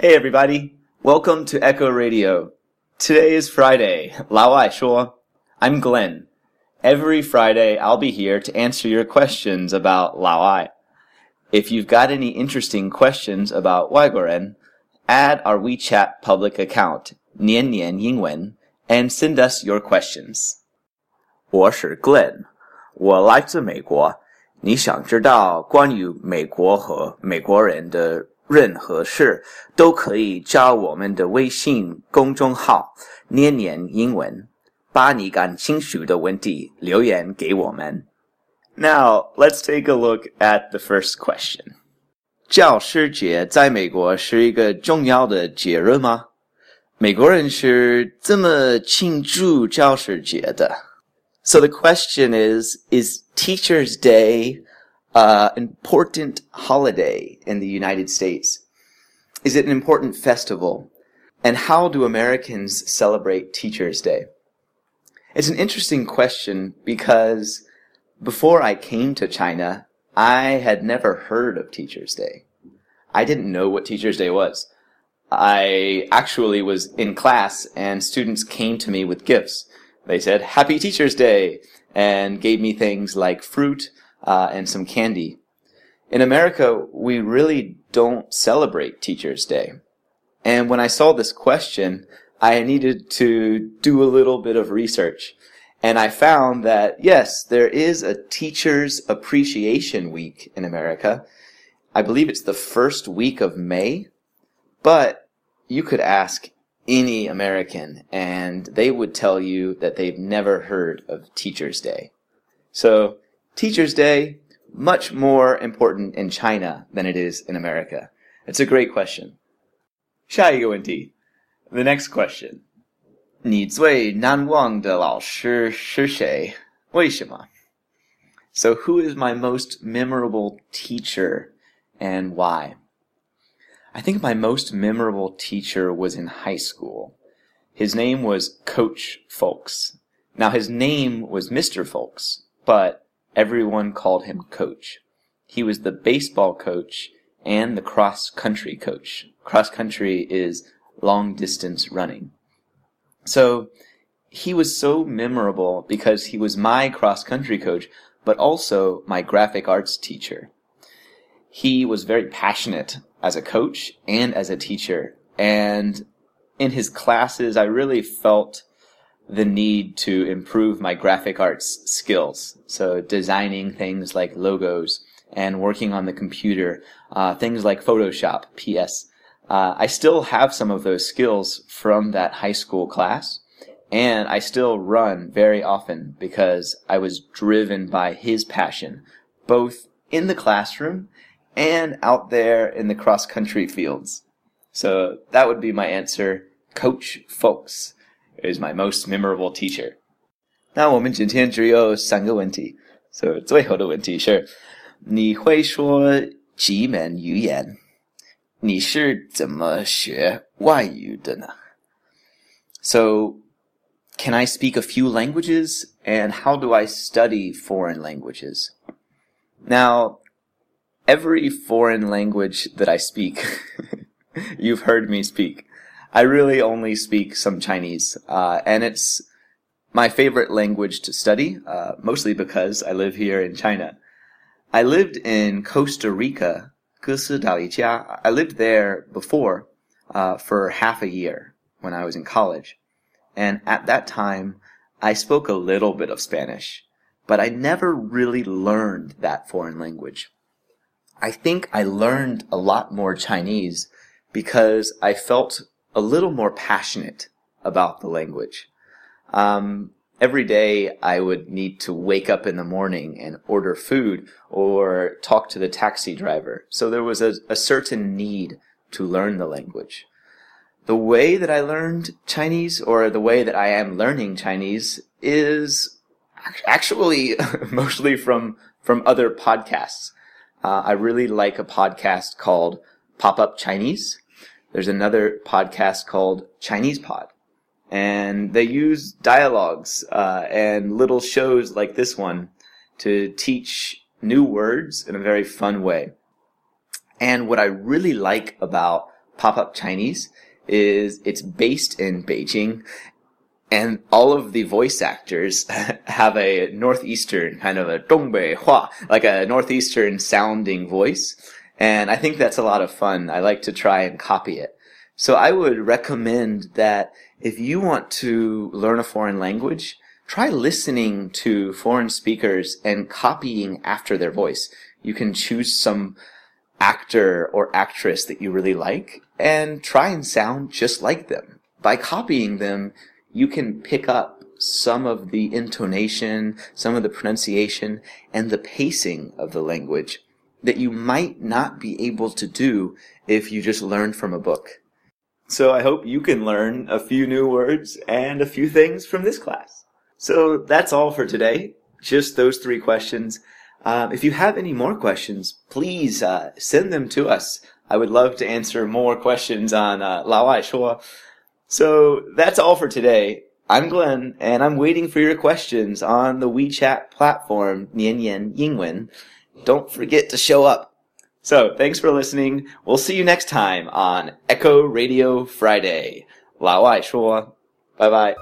Hey everybody, welcome to Echo Radio. Today is Friday, Lao Wai Shuo. I'm Glenn. Every Friday I'll be here to answer your questions about Lao Ai. If you've got any interesting questions about Waiguoren, add our WeChat public account, Nian Nian Yingwen, and send us your questions. 我是 Glenn，我来自美国。你想知道关于美国和美国人的任何事，都可以加我们的微信公众号“念念英文”，把你感兴趣的问题留言给我们。Now, let's take a look at the first question. 教师节在美国是一个重要的节日吗？美国人是这么庆祝教师节的。so the question is, is Teacher's Day uh, an important holiday in the United States? Is it an important festival? And how do Americans celebrate Teacher's Day? It's an interesting question because before I came to China, I had never heard of Teacher's Day. I didn't know what Teacher's Day was. I actually was in class and students came to me with gifts they said Happy Teacher's Day and gave me things like fruit uh, and some candy. In America, we really don't celebrate Teacher's Day. And when I saw this question, I needed to do a little bit of research. And I found that, yes, there is a Teacher's Appreciation Week in America. I believe it's the first week of May. But you could ask any American, and they would tell you that they've never heard of Teacher's Day. So, Teacher's Day, much more important in China than it is in America. It's a great question. 下一个问题, the next question. 你最难忘的老师是谁？为什么? So who is my most memorable teacher and why? I think my most memorable teacher was in high school. His name was Coach Folks. Now his name was Mr. Folks, but everyone called him Coach. He was the baseball coach and the cross country coach. Cross country is long distance running. So he was so memorable because he was my cross country coach, but also my graphic arts teacher. He was very passionate as a coach and as a teacher. And in his classes, I really felt the need to improve my graphic arts skills. So designing things like logos and working on the computer, uh, things like Photoshop, PS. Uh, I still have some of those skills from that high school class. And I still run very often because I was driven by his passion, both in the classroom and out there in the cross country fields. So that would be my answer. Coach Folks is my most memorable teacher. 那我们今天只有三个问题，所、so, 以最后的问题是：你会说几门语言？你是怎么学外语的呢？So, can I speak a few languages? And how do I study foreign languages? Now, every foreign language that I speak, you've heard me speak. I really only speak some Chinese, uh, and it's my favorite language to study, uh, mostly because I live here in China. I lived in Costa Rica, I lived there before uh, for half a year when I was in college. And at that time, I spoke a little bit of Spanish, but I never really learned that foreign language. I think I learned a lot more Chinese because I felt a little more passionate about the language. Um, every day I would need to wake up in the morning and order food or talk to the taxi driver. So there was a, a certain need to learn the language. The way that I learned Chinese or the way that I am learning Chinese is actually mostly from, from other podcasts. Uh, I really like a podcast called Pop Up Chinese. There's another podcast called Chinese Pod. And they use dialogues uh, and little shows like this one to teach new words in a very fun way. And what I really like about Pop Up Chinese is it's based in Beijing and all of the voice actors have a northeastern kind of a Dongbei Hua, like a northeastern sounding voice. And I think that's a lot of fun. I like to try and copy it. So I would recommend that if you want to learn a foreign language, try listening to foreign speakers and copying after their voice. You can choose some actor or actress that you really like and try and sound just like them. By copying them, you can pick up some of the intonation, some of the pronunciation, and the pacing of the language that you might not be able to do if you just learn from a book. So I hope you can learn a few new words and a few things from this class. So that's all for today. Just those three questions. Um, if you have any more questions, please uh, send them to us. I would love to answer more questions on uh, Shua. So that's all for today. I'm Glenn, and I'm waiting for your questions on the WeChat platform, Nian Yan Yingwen. Don't forget to show up. So thanks for listening. We'll see you next time on Echo Radio Friday. 老外说，拜拜。